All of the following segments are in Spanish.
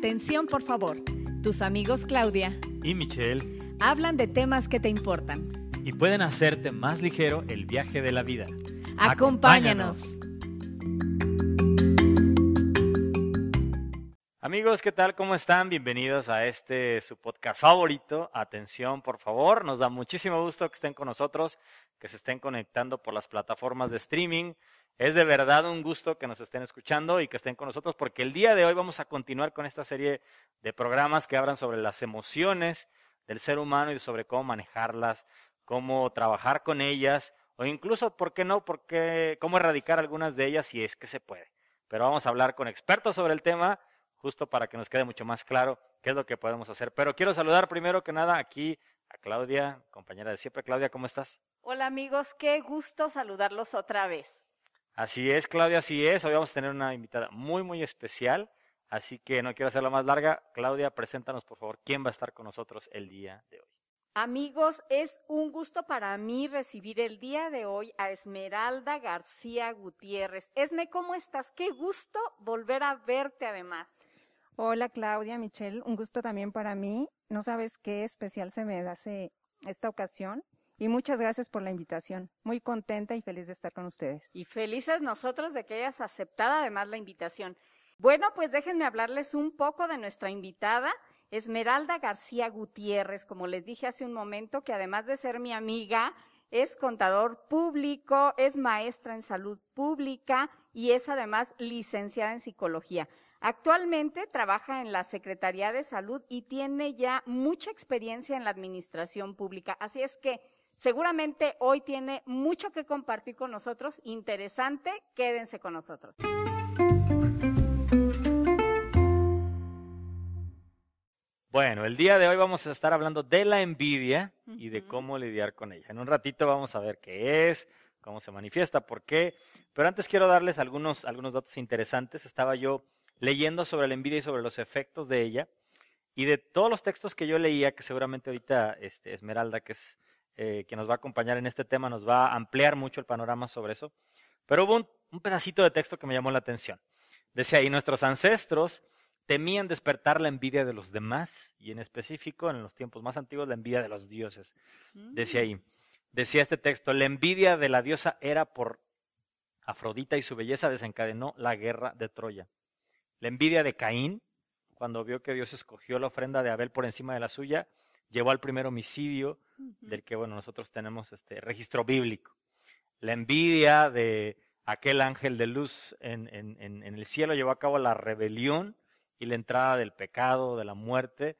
Atención, por favor. Tus amigos Claudia y Michelle hablan de temas que te importan. y pueden hacerte más ligero el viaje de la vida. Acompáñanos. Amigos, ¿qué tal? ¿Cómo están? Bienvenidos a este su podcast favorito. Atención, por favor. Nos da muchísimo gusto que estén con nosotros, que se estén conectando por las plataformas de streaming. Es de verdad un gusto que nos estén escuchando y que estén con nosotros porque el día de hoy vamos a continuar con esta serie de programas que hablan sobre las emociones del ser humano y sobre cómo manejarlas, cómo trabajar con ellas o incluso, ¿por qué no? Porque, cómo erradicar algunas de ellas si es que se puede. Pero vamos a hablar con expertos sobre el tema justo para que nos quede mucho más claro qué es lo que podemos hacer. Pero quiero saludar primero que nada aquí a Claudia, compañera de siempre. Claudia, ¿cómo estás? Hola amigos, qué gusto saludarlos otra vez. Así es, Claudia, así es. Hoy vamos a tener una invitada muy, muy especial. Así que no quiero hacerla más larga. Claudia, preséntanos por favor quién va a estar con nosotros el día de hoy. Amigos, es un gusto para mí recibir el día de hoy a Esmeralda García Gutiérrez. Esme, ¿cómo estás? Qué gusto volver a verte además. Hola Claudia, Michelle, un gusto también para mí. No sabes qué especial se me hace esta ocasión y muchas gracias por la invitación. Muy contenta y feliz de estar con ustedes. Y felices nosotros de que hayas aceptado además la invitación. Bueno, pues déjenme hablarles un poco de nuestra invitada. Esmeralda García Gutiérrez, como les dije hace un momento, que además de ser mi amiga, es contador público, es maestra en salud pública y es además licenciada en psicología. Actualmente trabaja en la Secretaría de Salud y tiene ya mucha experiencia en la administración pública. Así es que seguramente hoy tiene mucho que compartir con nosotros. Interesante, quédense con nosotros. Bueno, el día de hoy vamos a estar hablando de la envidia y de cómo lidiar con ella. En un ratito vamos a ver qué es, cómo se manifiesta, por qué. Pero antes quiero darles algunos, algunos datos interesantes. Estaba yo leyendo sobre la envidia y sobre los efectos de ella. Y de todos los textos que yo leía, que seguramente ahorita este, Esmeralda, que es eh, que nos va a acompañar en este tema, nos va a ampliar mucho el panorama sobre eso. Pero hubo un, un pedacito de texto que me llamó la atención. Decía ahí, nuestros ancestros temían despertar la envidia de los demás y en específico en los tiempos más antiguos la envidia de los dioses. Decía ahí, decía este texto, la envidia de la diosa era por Afrodita y su belleza desencadenó la guerra de Troya. La envidia de Caín, cuando vio que Dios escogió la ofrenda de Abel por encima de la suya, llevó al primer homicidio del que bueno nosotros tenemos este registro bíblico. La envidia de aquel ángel de luz en, en, en, en el cielo llevó a cabo la rebelión y la entrada del pecado, de la muerte.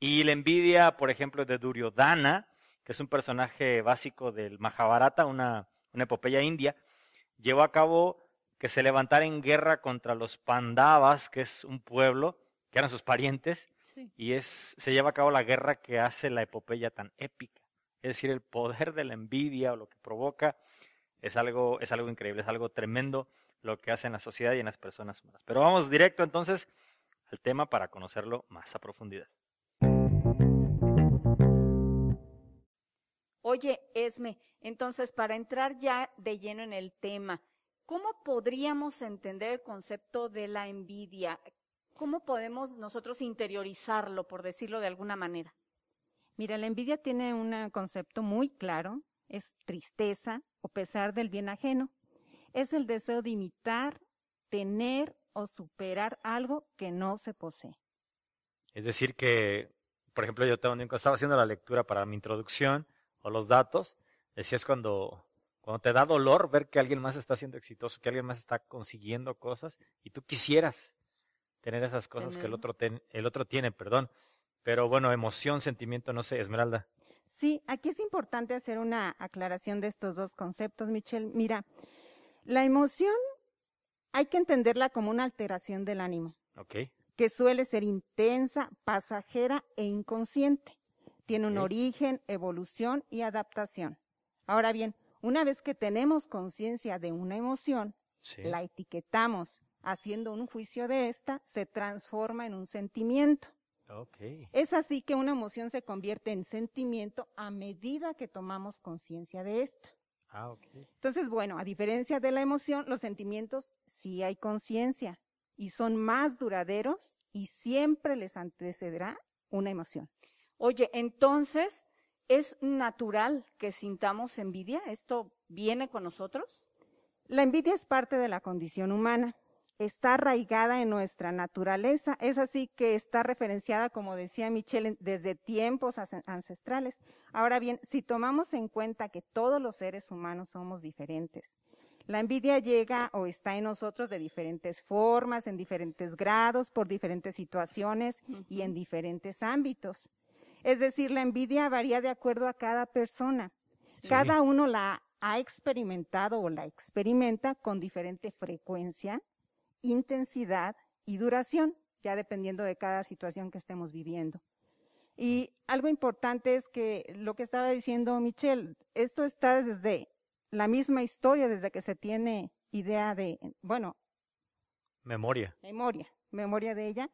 Y la envidia, por ejemplo, de Duryodhana, que es un personaje básico del Mahabharata, una, una epopeya india, llevó a cabo que se levantara en guerra contra los Pandavas, que es un pueblo, que eran sus parientes, Sí. y es, se lleva a cabo la guerra que hace la epopeya tan épica. Es decir, el poder de la envidia o lo que provoca es algo, es algo increíble, es algo tremendo lo que hace en la sociedad y en las personas humanas. Pero vamos directo entonces al tema para conocerlo más a profundidad. Oye, Esme, entonces para entrar ya de lleno en el tema, ¿cómo podríamos entender el concepto de la envidia? ¿Cómo podemos nosotros interiorizarlo, por decirlo de alguna manera? Mira, la envidia tiene un concepto muy claro, es tristeza o pesar del bien ajeno. Es el deseo de imitar, tener o superar algo que no se posee. Es decir, que, por ejemplo, yo también cuando estaba haciendo la lectura para mi introducción o los datos, decías cuando, cuando te da dolor ver que alguien más está siendo exitoso, que alguien más está consiguiendo cosas y tú quisieras tener esas cosas que el otro, ten- el otro tiene, perdón. Pero bueno, emoción, sentimiento, no sé, Esmeralda. Sí, aquí es importante hacer una aclaración de estos dos conceptos, Michelle. Mira, la emoción hay que entenderla como una alteración del ánimo. ¿Ok? que suele ser intensa, pasajera e inconsciente. Tiene un origen, evolución y adaptación. Ahora bien, una vez que tenemos conciencia de una emoción, Sí. la etiquetamos, haciendo un juicio de esta, se transforma en un sentimiento. Es así que una emoción se convierte en sentimiento a medida que tomamos conciencia de esta. Ah, ok. Entonces, bueno, a diferencia de la emoción, los sentimientos sí hay conciencia y son más duraderos y siempre les antecederá una emoción. Oye, entonces, ¿es natural que sintamos envidia? ¿Esto viene con nosotros? La envidia es parte de la condición humana. Está arraigada en nuestra naturaleza. Es así que está referenciada, como decía Michelle, desde tiempos ancestrales. Ahora bien, si tomamos en cuenta que todos los seres humanos somos diferentes, la envidia llega o está en nosotros de diferentes formas, en diferentes grados, por diferentes situaciones y en diferentes ámbitos. Es decir, la envidia varía de acuerdo a cada persona. Cada uno la ha experimentado o la experimenta con diferente frecuencia, intensidad y duración, ya dependiendo de cada situación que estemos viviendo. Y algo importante es que lo que estaba diciendo Michelle, esto está desde la misma historia, desde que se tiene idea de, bueno. Memoria. Memoria, memoria de ella.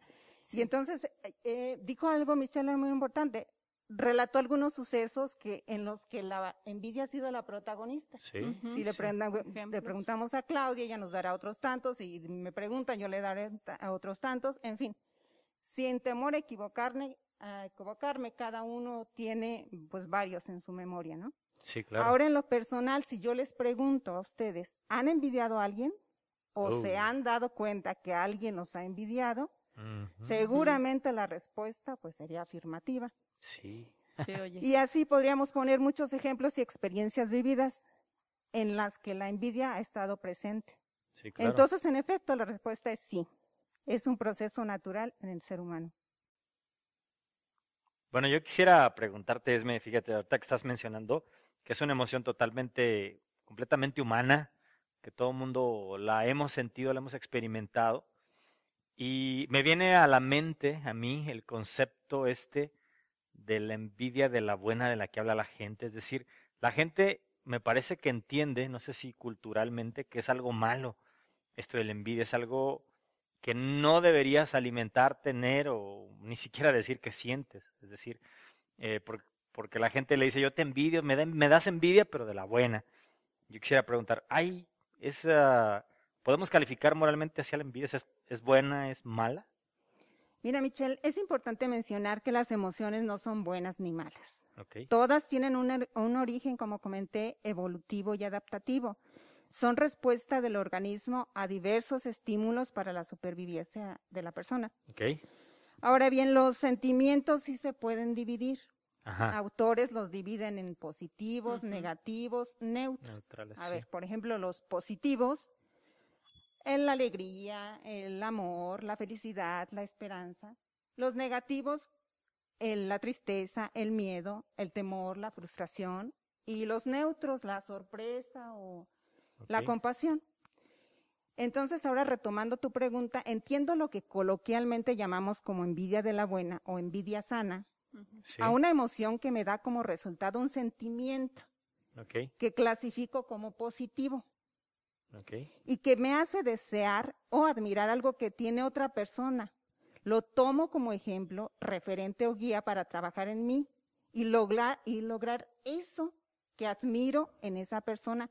Y entonces eh, eh, dijo algo Michelle muy importante relató algunos sucesos que en los que la envidia ha sido la protagonista. Sí. si le, le, preguntamos a Claudia, ella nos dará otros tantos, y me preguntan, yo le daré a otros tantos, en fin. Sin temor a equivocarme, a equivocarme, cada uno tiene pues varios en su memoria, ¿no? Sí, claro. Ahora en lo personal, si yo les pregunto a ustedes, ¿han envidiado a alguien? ¿O se han dado cuenta que alguien nos ha envidiado? Seguramente la respuesta pues sería afirmativa. Sí. Y así podríamos poner muchos ejemplos y experiencias vividas en las que la envidia ha estado presente. Sí, claro. Entonces, en efecto, la respuesta es sí. Es un proceso natural en el ser humano. Bueno, yo quisiera preguntarte, Esme, fíjate, ahorita que estás mencionando que es una emoción totalmente, completamente humana, que todo el mundo la hemos sentido, la hemos experimentado. Y me viene a la mente, a mí, el concepto este de la envidia de la buena de la que habla la gente. Es decir, la gente me parece que entiende, no sé si culturalmente, que es algo malo. Esto de la envidia es algo que no deberías alimentar, tener o ni siquiera decir que sientes. Es decir, eh, porque la gente le dice, yo te envidio, me, me das envidia, pero de la buena. Yo quisiera preguntar, ¿hay esa, podemos calificar moralmente hacia la envidia? ¿Es, es buena, es mala? Mira, Michelle, es importante mencionar que las emociones no son buenas ni malas. Okay. Todas tienen un, un, origen, como comenté, evolutivo y adaptativo. Son respuesta del organismo a diversos estímulos para la supervivencia de la persona. Okay. Ahora bien, los sentimientos sí se pueden dividir. Ajá. Autores los dividen en positivos, uh -huh. negativos, neutros. Neutrales, a sí. ver, por ejemplo, los positivos la alegría, el amor, la felicidad, la esperanza. Los negativos, el, la tristeza, el miedo, el temor, la frustración. Y los neutros, la sorpresa o okay. la compasión. Entonces, ahora retomando tu pregunta, entiendo lo que coloquialmente llamamos como envidia de la buena o envidia sana, sí. a una emoción que me da como resultado un sentimiento okay. que clasifico como positivo. Okay. y que me hace desear o admirar algo que tiene otra persona. Lo tomo como ejemplo, referente o guía para trabajar en mí y lograr, y lograr eso que admiro en esa persona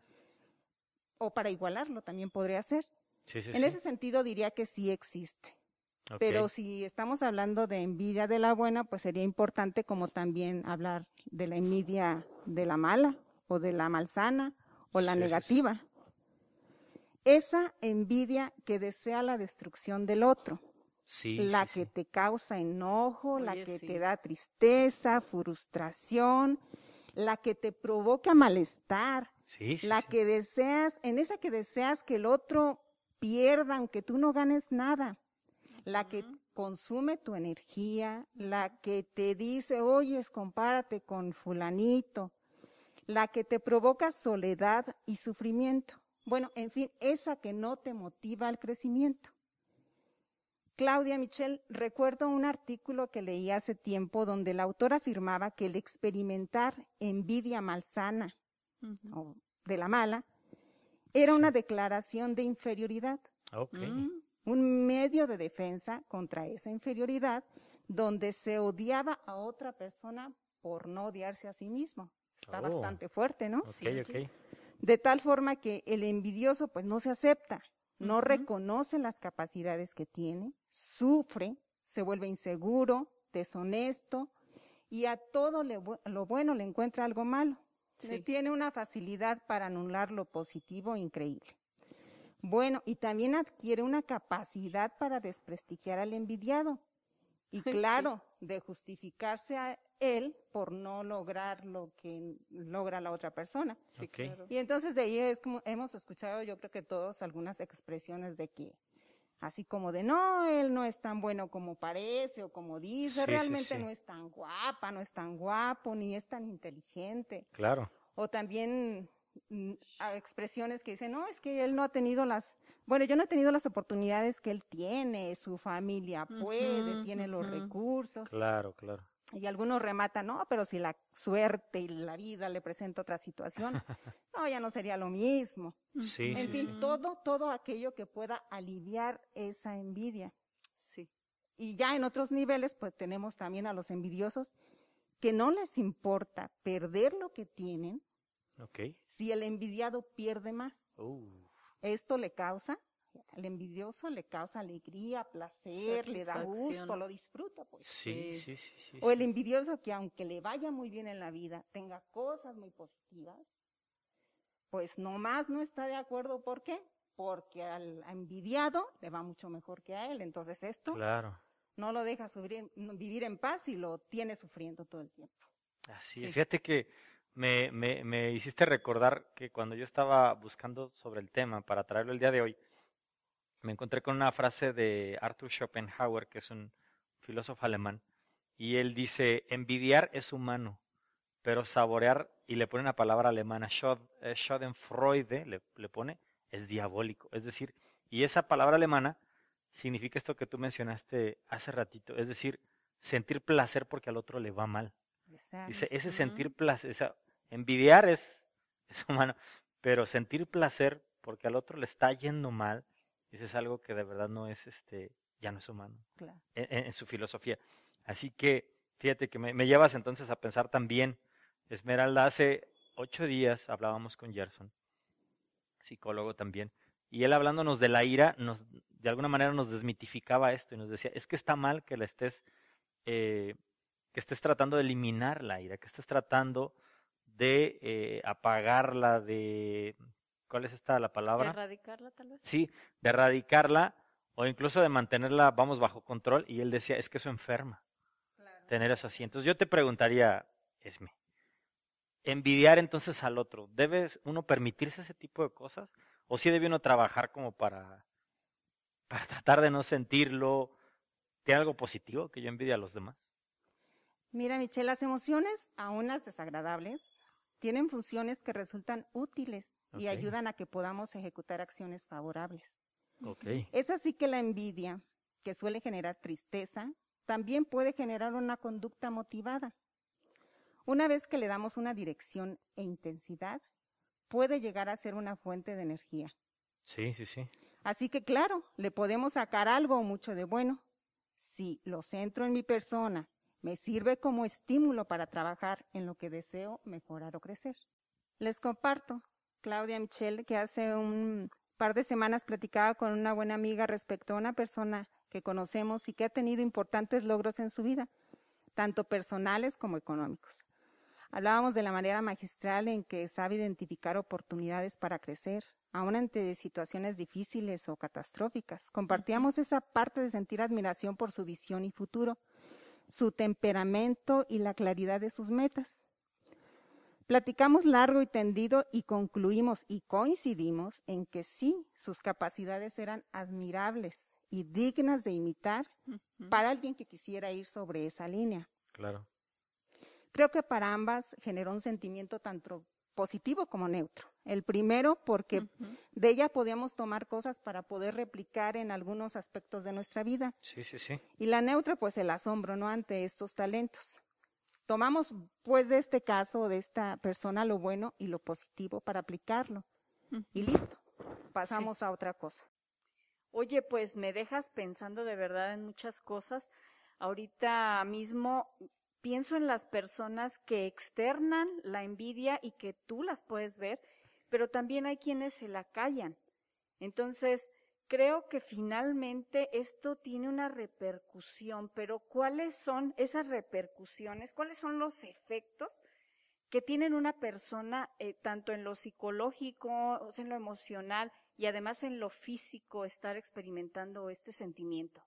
o para igualarlo también podría ser. Sí, sí, en sí. ese sentido diría que sí existe. Okay. Pero si estamos hablando de envidia de la buena, pues sería importante como también hablar de la envidia de la mala o de la malsana o la negativa. Esa envidia que desea la destrucción del otro. Sí, la sí, que sí. te causa enojo, Oye, la que sí. te da tristeza, frustración, la que te provoca malestar, Sí, sí, la sí. que deseas, en esa que deseas que el otro pierda aunque tú no ganes nada, la que consume tu energía, la que te dice, oyes, compárate con fulanito, la que te provoca soledad y sufrimiento. Bueno, en fin, esa que no te motiva al crecimiento. Claudia Michel, recuerdo un artículo que leí hace tiempo donde la autora afirmaba que el experimentar envidia malsana Uh -huh. o de la mala era Sí. una declaración de inferioridad, Ok. Mm, un medio de defensa contra esa inferioridad donde se odiaba a otra persona por no odiarse a sí mismo. Está Oh. bastante fuerte, ¿no? De tal forma que el envidioso pues no se acepta no reconoce las capacidades que tiene, sufre, se vuelve inseguro, deshonesto y a todo lo bueno le encuentra algo malo. Tiene una facilidad para anular lo positivo increíble. Bueno, y también adquiere una capacidad para desprestigiar al envidiado. Y claro, de justificarse a él por no lograr lo que logra la otra persona. Y entonces de ahí es como hemos escuchado, yo creo que todos, algunas expresiones de que, así como de no, él no es tan bueno como parece o como dice, realmente no es tan guapa, no es tan guapo, ni es tan inteligente. Claro. O también mm, expresiones que dicen, no, es que él no ha tenido las, bueno, yo no he tenido las oportunidades que él tiene, su familia puede, tiene los recursos. Claro, claro. Y algunos rematan, no, pero si la suerte y la vida le presenta otra situación, no, ya no sería lo mismo. Sí, en fin, todo, todo aquello que pueda aliviar esa envidia. Sí. Y ya en otros niveles, pues tenemos también a los envidiosos que no les importa perder lo que tienen okay. si el envidiado pierde más. Uh. Esto le causa al envidioso le causa alegría, placer, le da gusto, lo disfruta, pues. Sí, sí, sí, sí, O el envidioso que aunque le vaya muy bien en la vida, tenga cosas muy positivas, pues nomás no está de acuerdo. ¿Por qué? Porque al envidiado le va mucho mejor que a él. Entonces esto claro. no lo deja vivir en paz y lo tiene sufriendo todo el tiempo. Así Fíjate que me, me, me hiciste recordar que cuando yo estaba buscando sobre el tema para traerlo el día de hoy, me encontré con una frase de Arthur Schopenhauer, que es un filósofo alemán, y él dice, envidiar es humano, pero saborear, y le pone una palabra alemana, eh, Schadenfreude, le, le pone, es diabólico. Es decir, y esa palabra alemana significa esto que tú mencionaste hace ratito, es decir, sentir placer porque al otro le va mal. Dice, ese sentir placer, envidiar es, es humano, pero sentir placer porque al otro le está yendo mal, eso es algo que de verdad no es, este, ya no es humano en, su filosofía. Así que, fíjate que me, llevas entonces a pensar también, Esmeralda, hace ocho días hablábamos con Gerson, psicólogo también, y él hablándonos de la ira, nos, de alguna manera nos desmitificaba esto y nos decía, es que está mal que la estés, eh, que estés tratando de eliminar la ira, que estés tratando de eh, apagarla, de ¿Cuál es esta la palabra? De erradicarla, tal vez. Sí, de erradicarla o incluso de mantenerla, vamos, bajo control. Y él decía, es que eso enferma. Tener eso así. Entonces yo te preguntaría, Esme, envidiar entonces al otro, ¿debe uno permitirse ese tipo de cosas? ¿O sí debe uno trabajar como para, para tratar de no sentirlo? ¿Tiene algo positivo que yo envidie a los demás? Mira, Michelle, las emociones, aún las desagradables, tienen funciones que resultan útiles y ayudan a que podamos ejecutar acciones favorables. Es así que la envidia, que suele generar tristeza, también puede generar una conducta motivada. Una vez que le damos una dirección e intensidad, puede llegar a ser una fuente de energía. Sí, sí, sí. Así que claro, le podemos sacar algo o mucho de bueno. Si lo centro en mi persona me sirve como estímulo para trabajar en lo que deseo mejorar o crecer. Les comparto, Claudia Michelle, que hace un par de semanas platicaba con una buena amiga respecto a una persona que conocemos y que ha tenido importantes logros en su vida, tanto personales como económicos. Hablábamos de la manera magistral en que sabe identificar oportunidades para crecer, aun ante situaciones difíciles o catastróficas. Compartíamos esa parte de sentir admiración por su visión y futuro su temperamento y la claridad de sus metas. Platicamos largo y tendido y concluimos y coincidimos en que sí, sus capacidades eran admirables y dignas de imitar para alguien que quisiera ir sobre esa línea. Claro. Creo que para ambas generó un sentimiento tanto positivo como neutro. El primero porque de ella podíamos tomar cosas para poder replicar en algunos aspectos de nuestra vida. Sí, sí, sí. Y la neutra pues el asombro, ¿no? Ante estos talentos. Tomamos pues de este caso, de esta persona, lo bueno y lo positivo para aplicarlo. Y listo, pasamos a otra cosa. Oye, pues me dejas pensando de verdad en muchas cosas. Ahorita mismo pienso en las personas que externan la envidia y que tú las puedes ver, pero también hay quienes se la callan. Entonces, creo que finalmente esto tiene una repercusión, pero ¿cuáles son esas repercusiones? ¿Cuáles son los efectos que tienen una persona eh, tanto en lo psicológico, en lo emocional y además en lo físico estar experimentando este sentimiento?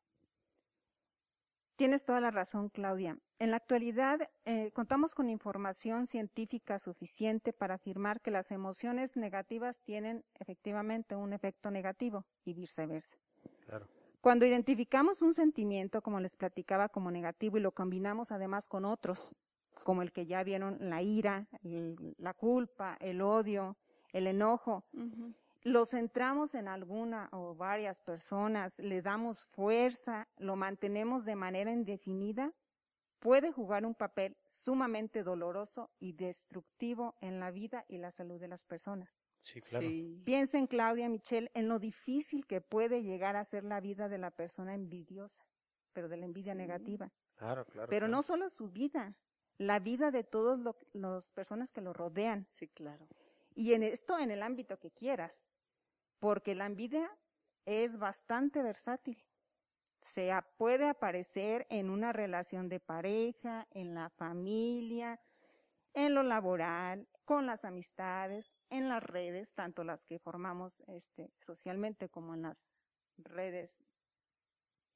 Tienes toda la razón, Claudia. En la actualidad eh, contamos con información científica suficiente para afirmar que las emociones negativas tienen efectivamente un efecto negativo y viceversa. Claro. Cuando identificamos un sentimiento, como les platicaba, como negativo y lo combinamos además con otros, como el que ya vieron, la ira, la culpa, el odio, el enojo, lo centramos en alguna o varias personas, le damos fuerza, lo mantenemos de manera indefinida, puede jugar un papel sumamente doloroso y destructivo en la vida y la salud de las personas. Sí, claro. Piensen, Claudia Michelle, en lo difícil que puede llegar a ser la vida de la persona envidiosa, pero de la envidia negativa. Claro, claro. Pero no solo su vida, la vida de todas las personas que lo rodean. Sí, claro. Y en esto, en el ámbito que quieras porque la envidia es bastante versátil. Se puede aparecer en una relación de pareja, en la familia, en lo laboral, con las amistades, en las redes, tanto las que formamos este, socialmente como en las redes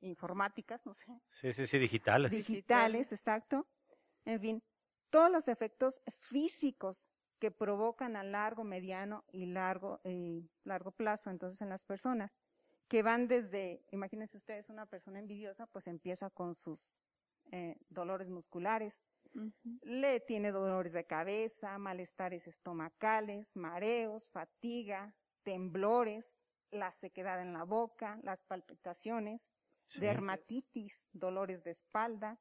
informáticas, no sé. Sí, sí, sí, digitales. Digitales, exacto. En fin, todos los efectos físicos que provocan a largo, mediano y largo, y largo plazo, entonces en las personas, que van desde, imagínense ustedes, una persona envidiosa, pues empieza con sus eh, dolores musculares, le tiene dolores de cabeza, malestares estomacales, mareos, fatiga, temblores, la sequedad en la boca, las palpitaciones, dermatitis, dolores de espalda.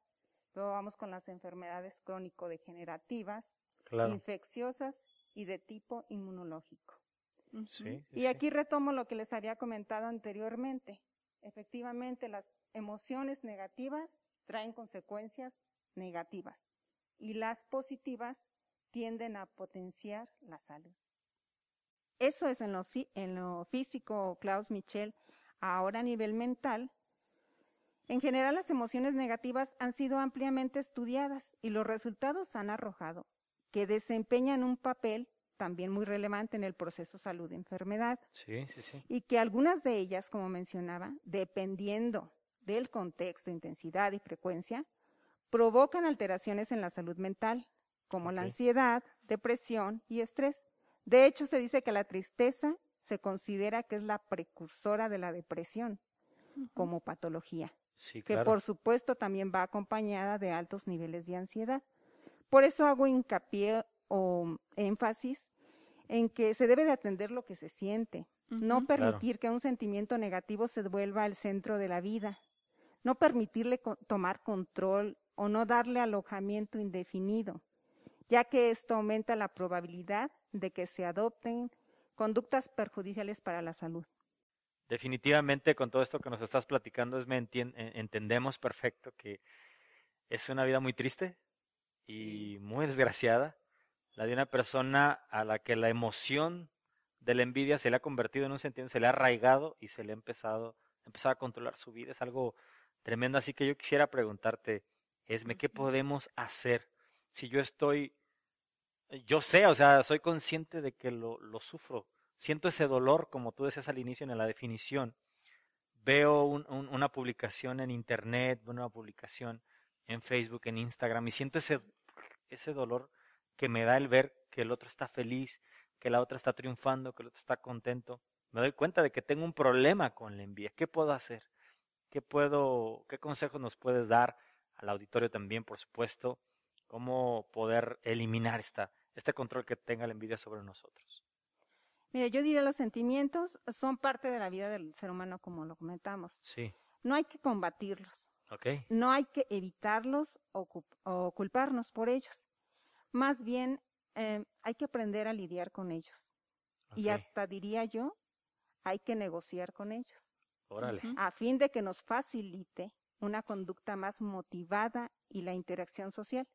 Luego vamos con las enfermedades crónico-degenerativas, infecciosas y de tipo inmunológico. y aquí retomo lo que les había comentado anteriormente. Efectivamente, las emociones negativas traen consecuencias negativas y las positivas tienden a potenciar la salud. Eso es en lo, en lo físico, Klaus Michel. Ahora a nivel mental, en general las emociones negativas han sido ampliamente estudiadas y los resultados han arrojado que desempeñan un papel también muy relevante en el proceso salud-enfermedad. Sí, sí, sí. Y que algunas de ellas, como mencionaba, dependiendo del contexto, intensidad y frecuencia, provocan alteraciones en la salud mental, como la ansiedad, depresión y estrés. De hecho, se dice que la tristeza se considera que es la precursora de la depresión como patología, sí, que por supuesto también va acompañada de altos niveles de ansiedad. Por eso hago hincapié o énfasis en que se debe de atender lo que se siente, no permitir que un sentimiento negativo se vuelva al centro de la vida, no permitirle tomar control o no darle alojamiento indefinido, ya que esto aumenta la probabilidad de que se adopten conductas perjudiciales para la salud. Definitivamente con todo esto que nos estás platicando es me entendemos perfecto que es una vida muy triste, y muy desgraciada, la de una persona a la que la emoción de la envidia se le ha convertido en un sentimiento, se le ha arraigado y se le ha empezado, empezado a controlar su vida. Es algo tremendo. Así que yo quisiera preguntarte, Esme, ¿qué podemos hacer si yo estoy, yo sé, o sea, soy consciente de que lo, lo sufro, siento ese dolor, como tú decías al inicio en la definición, veo una publicación en internet, una publicación en Facebook, en Instagram, y siento ese, ese dolor que me da el ver que el otro está feliz, que la otra está triunfando, que el otro está contento. Me doy cuenta de que tengo un problema con la envidia. ¿Qué puedo hacer? ¿Qué puedo, qué consejos nos puedes dar al auditorio también, por supuesto? ¿Cómo poder eliminar esta, este control que tenga la envidia sobre nosotros? Mira, yo diría los sentimientos son parte de la vida del ser humano, como lo comentamos. Sí. No hay que combatirlos. No hay que evitarlos o, culparnos por ellos. Más bien, em, hay que aprender a lidiar con ellos. Y hasta diría yo, hay que negociar con ellos. A fin de que nos facilite una conducta más motivada y la interacción social.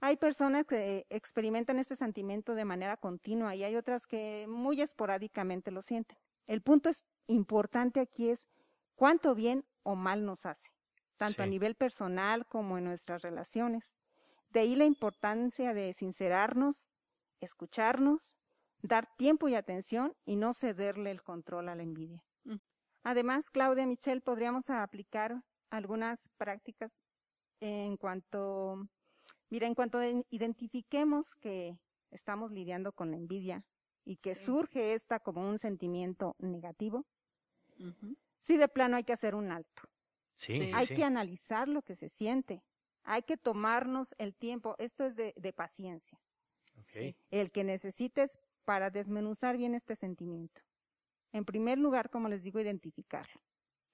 Hay personas que experimentan este sentimiento de manera continua y hay otras que muy esporádicamente lo sienten. El punto es importante aquí es cuánto bien o mal nos hace, tanto a nivel personal como en nuestras relaciones. De ahí la importancia de sincerarnos, escucharnos, dar tiempo y atención y no cederle el control a la envidia. Mm. Además, Claudia Michelle, podríamos aplicar algunas prácticas en cuanto, mira, en cuanto identifiquemos que estamos lidiando con la envidia y que surge esta como un sentimiento negativo, sí de plano hay que hacer un alto. Sí, hay que analizar lo que se siente. Hay que tomarnos el tiempo. Esto es de, paciencia. El que necesites para desmenuzar bien este sentimiento. En primer lugar, como les digo, identificarlo.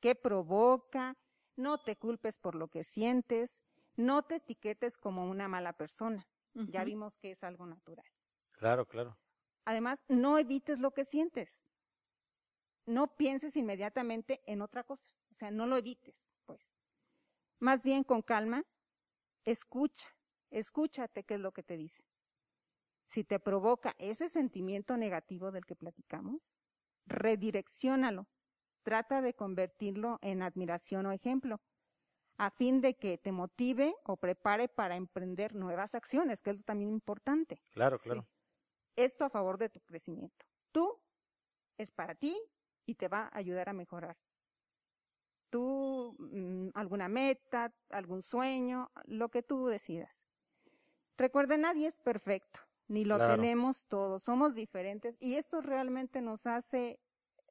¿Qué provoca? No te culpes por lo que sientes. No te etiquetes como una mala persona. Ya vimos que es algo natural. Claro, claro. Además, no evites lo que sientes. No pienses inmediatamente en otra cosa. O sea, no lo evites, pues. Más bien con calma, escucha, escúchate qué es lo que te dice. Si te provoca ese sentimiento negativo del que platicamos, redirecciónalo. Trata de convertirlo en admiración o ejemplo, a fin de que te motive o prepare para emprender nuevas acciones, que es también importante. Claro, claro esto a favor de tu crecimiento. Tú es para ti y te va a ayudar a mejorar. Tú, mm, alguna meta, algún sueño, lo que tú decidas. Recuerda, nadie es perfecto, ni lo tenemos todos, somos diferentes y esto realmente nos hace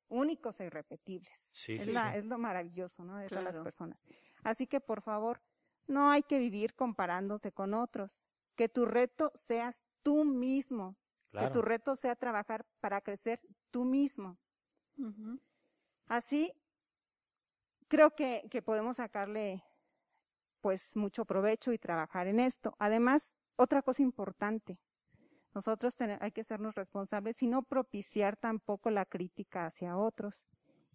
únicos e irrepetibles. es, es, lo maravilloso, ¿no? De todas las personas. Así que, por favor, no hay que vivir comparándose con otros. Que tu reto seas tú mismo, que tu reto sea trabajar para crecer tú mismo. Así, creo que, que, podemos sacarle pues mucho provecho y trabajar en esto. Además, otra cosa importante, nosotros hay que sernos responsables y no propiciar tampoco la crítica hacia otros.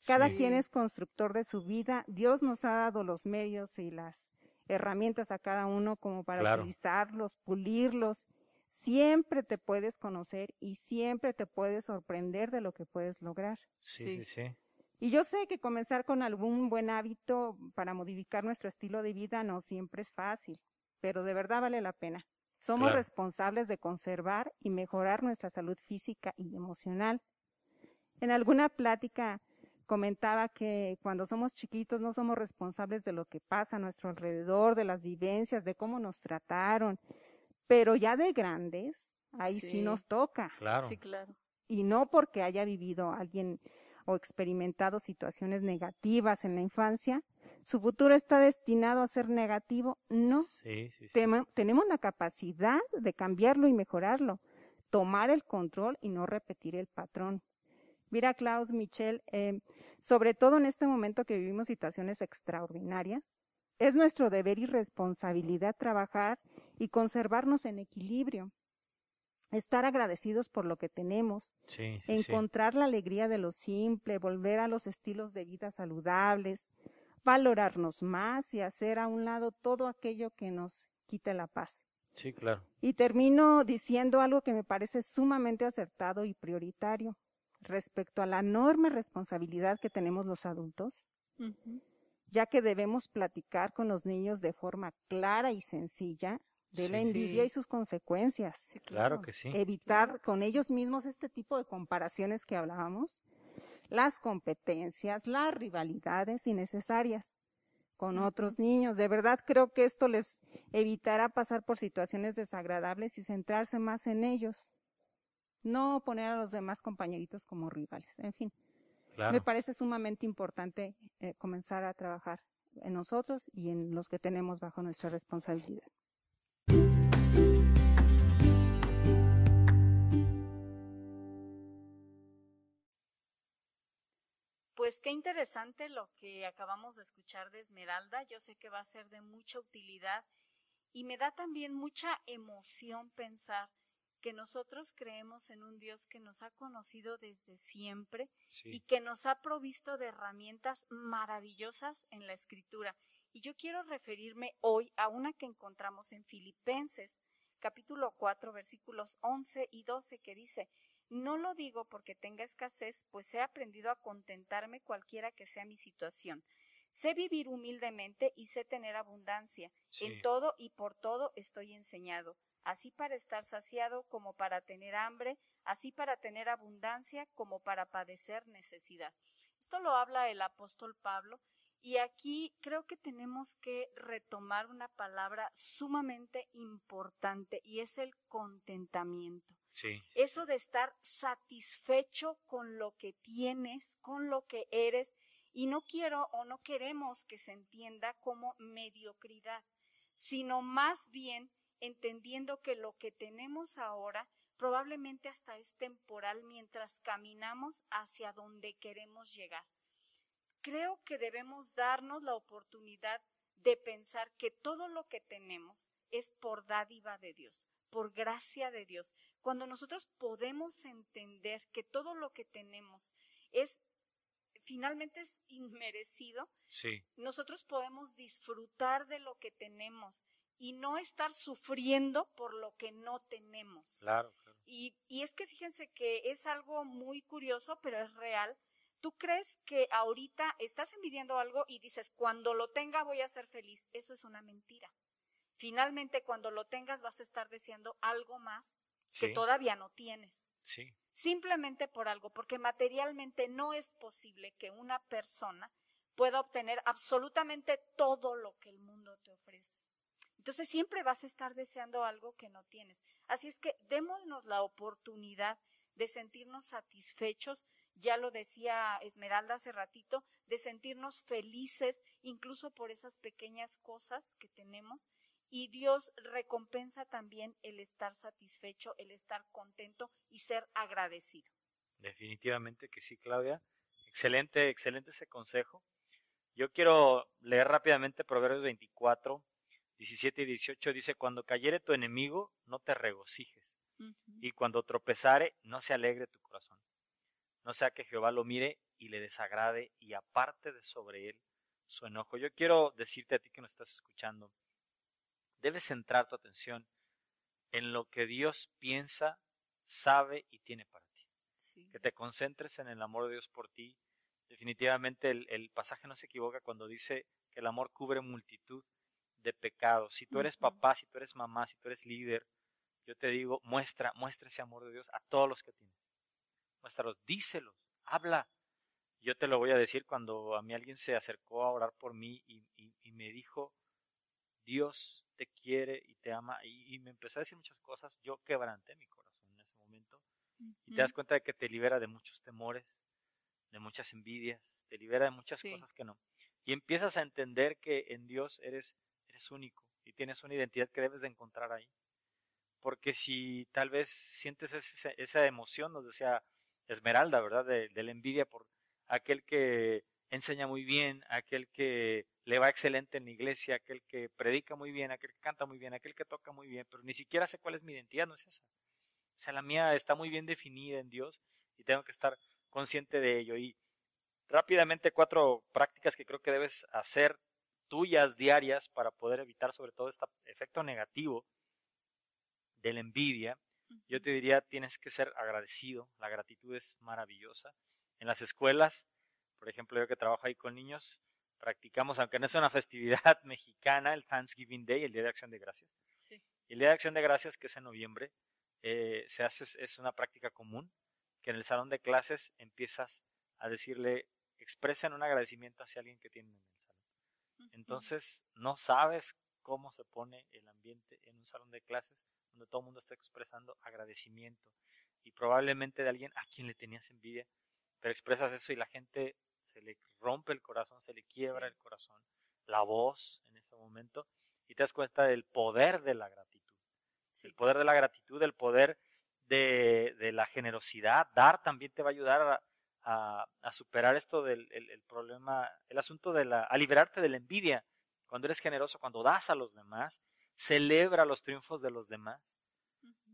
Cada quien es constructor de su vida. Dios nos ha dado los medios y las herramientas a cada uno como para utilizarlos, pulirlos siempre te puedes conocer y siempre te puedes sorprender de lo que puedes lograr. Sí, sí, sí. Y yo sé que comenzar con algún buen hábito para modificar nuestro estilo de vida no siempre es fácil, pero de verdad vale la pena. Somos responsables de conservar y mejorar nuestra salud física y emocional. En alguna plática comentaba que cuando somos chiquitos no somos responsables de lo que pasa a nuestro alrededor, de las vivencias, de cómo nos trataron, pero ya de grandes, ahí sí, nos toca. Claro. Sí, claro. Y no porque haya vivido alguien o experimentado situaciones negativas en la infancia, su futuro está destinado a ser negativo. No. Sí, sí, tenemos la capacidad de cambiarlo y mejorarlo, tomar el control y no repetir el patrón. Mira, Klaus, Michelle, eh, sobre todo en este momento que vivimos situaciones extraordinarias, es nuestro deber y responsabilidad trabajar y conservarnos en equilibrio, estar agradecidos por lo que tenemos, encontrar la alegría de lo simple, volver a los estilos de vida saludables, valorarnos más y hacer a un lado todo aquello que nos quite la paz. Sí, claro. Y termino diciendo algo que me parece sumamente acertado y prioritario respecto a la enorme responsabilidad que tenemos los adultos ya que debemos platicar con los niños de forma clara y sencilla de la envidia y sus consecuencias. claro. que sí. Evitar con ellos mismos este tipo de comparaciones que hablábamos, las competencias, las rivalidades innecesarias con otros niños. De verdad creo que esto les evitará pasar por situaciones desagradables y centrarse más en ellos. No poner a los demás compañeritos como rivales. En fin, me parece sumamente importante eh, comenzar a trabajar en nosotros y en los que tenemos bajo nuestra responsabilidad. Pues qué interesante lo que acabamos de escuchar de Esmeralda. Yo sé que va a ser de mucha utilidad y me da también mucha emoción pensar que nosotros creemos en un Dios que nos ha conocido desde siempre y que nos ha provisto de herramientas maravillosas en la escritura. Y yo quiero referirme hoy a una que encontramos en Filipenses, capítulo 4, versículos 11 y 12, que dice, No lo digo porque tenga escasez, pues he aprendido a contentarme cualquiera que sea mi situación. Sé vivir humildemente y sé tener abundancia. En todo y por todo estoy enseñado, así para estar saciado como para tener hambre, así para tener abundancia como para padecer necesidad. Esto lo habla el apóstol Pablo y aquí creo que tenemos que retomar una palabra sumamente importante y es el contentamiento. Sí. Eso de estar satisfecho con lo que tienes, con lo que eres, y no quiero o no queremos que se entienda como mediocridad, sino más bien entendiendo que lo que tenemos ahora probablemente hasta es temporal mientras caminamos hacia donde queremos llegar creo que debemos darnos la oportunidad de pensar que todo lo que tenemos es por dádiva de Dios, por gracia de Dios. Cuando nosotros podemos entender que todo lo que tenemos es finalmente es inmerecido, sí. nosotros podemos disfrutar de lo que tenemos y no estar sufriendo por lo que no tenemos. Claro, claro. Y, y es que fíjense que es algo muy curioso, pero es real ¿Tú crees que ahorita estás envidiando algo y dices, cuando lo tenga voy a ser feliz? Eso es una mentira. Finalmente, cuando lo tengas vas a estar deseando algo más que todavía no tienes. Sí. Simplemente por algo, porque materialmente no es posible que una persona pueda obtener absolutamente todo lo que el mundo te ofrece. Entonces siempre vas a estar deseando algo que no tienes. Así es que démonos la oportunidad de sentirnos satisfechos ya lo decía Esmeralda hace ratito, de sentirnos felices incluso por esas pequeñas cosas que tenemos. Y Dios recompensa también el estar satisfecho, el estar contento y ser agradecido. Definitivamente que sí, Claudia. Excelente, excelente ese consejo. Yo quiero leer rápidamente Proverbios 24, 17 y 18. Dice, cuando cayere tu enemigo, no te regocijes. Y cuando tropezare, no se alegre tu corazón no sea que Jehová lo mire y le desagrade y aparte de sobre él su enojo. Yo quiero decirte a ti que nos estás escuchando, debes centrar tu atención en lo que Dios piensa, sabe y tiene para ti. Que te concentres en el amor de Dios por ti. Definitivamente el, el, pasaje no se equivoca cuando dice que el amor cubre multitud de pecados. Si tú eres papá, si tú eres mamá, si tú eres líder, yo te digo, muestra, muestra ese amor de Dios a todos los que tienes muéstralos, díselos, habla. Yo te lo voy a decir cuando a mí alguien se acercó a orar por mí y, me dijo, Dios te quiere y te ama, y, me empezó a decir muchas cosas, yo quebranté mi corazón en ese momento, y te das cuenta de que te libera de muchos temores, de muchas envidias, te libera de muchas cosas que no. Y empiezas a entender que en Dios eres, eres único y tienes una identidad que debes de encontrar ahí. Porque si tal vez sientes esa, esa emoción, nos decía Esmeralda, ¿verdad? De, la envidia por aquel que enseña muy bien, aquel que le va excelente en la iglesia, aquel que predica muy bien, aquel que canta muy bien, aquel que toca muy bien, pero ni siquiera sé cuál es mi identidad, no es esa. O sea, la mía está muy bien definida en Dios y tengo que estar consciente de ello. Y rápidamente cuatro prácticas que creo que debes hacer tuyas diarias para poder evitar sobre todo este efecto negativo de la envidia yo te diría, tienes que ser agradecido, la gratitud es maravillosa. En las escuelas, por ejemplo, yo que trabajo ahí con niños, practicamos, aunque no es una festividad mexicana, el Thanksgiving Day, el Día de Acción de Gracias. el Día de Acción de Gracias, que es en noviembre, eh, se hace, es una práctica común, que en el salón de clases empiezas a decirle, expresen un agradecimiento hacia alguien que tienen en el salón. Entonces, no sabes cómo se pone el ambiente en un salón de clases donde todo el mundo está expresando agradecimiento y probablemente de alguien a quien le tenías envidia, pero expresas eso y la gente se le rompe el corazón, se le quiebra el corazón, la voz en ese momento y te das cuenta del poder de la gratitud, el poder de la gratitud, el poder de, de, la generosidad, dar también te va a ayudar a, a, superar esto del el, problema, el asunto de la, a liberarte de la envidia, cuando eres generoso, cuando das a los demás, celebra los triunfos de los demás.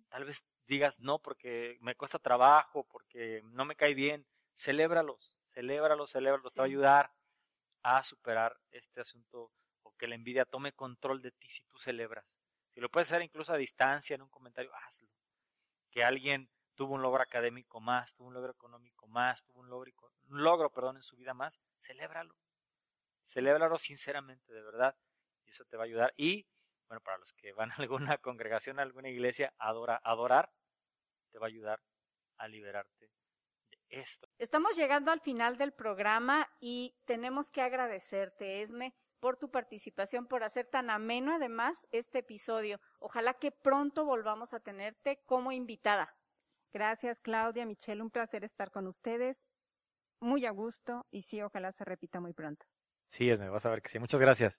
Tal vez digas, no, porque me cuesta trabajo, porque no me cae bien. Celébralos, celébralos, celébralos. Te va a ayudar a superar este asunto o que la envidia tome control de ti si tú celebras. Si lo puedes hacer incluso a distancia, en un comentario, hazlo. Que alguien tuvo un logro académico más, tuvo un logro económico más, tuvo un logro, un logro perdón, en su vida más, celébralo. Celébralo sinceramente, de verdad. Y eso te va a ayudar. Y, bueno, para los que van a alguna congregación, a alguna iglesia, adora, adorar, te va a ayudar a liberarte de esto. Estamos llegando al final del programa y tenemos que agradecerte, Esme, por tu participación, por hacer tan ameno además este episodio. Ojalá que pronto volvamos a tenerte como invitada. Gracias, Claudia, Michelle, un placer estar con ustedes. Muy a gusto y sí, ojalá se repita muy pronto. Sí, Esme, vas a ver que sí. Muchas gracias.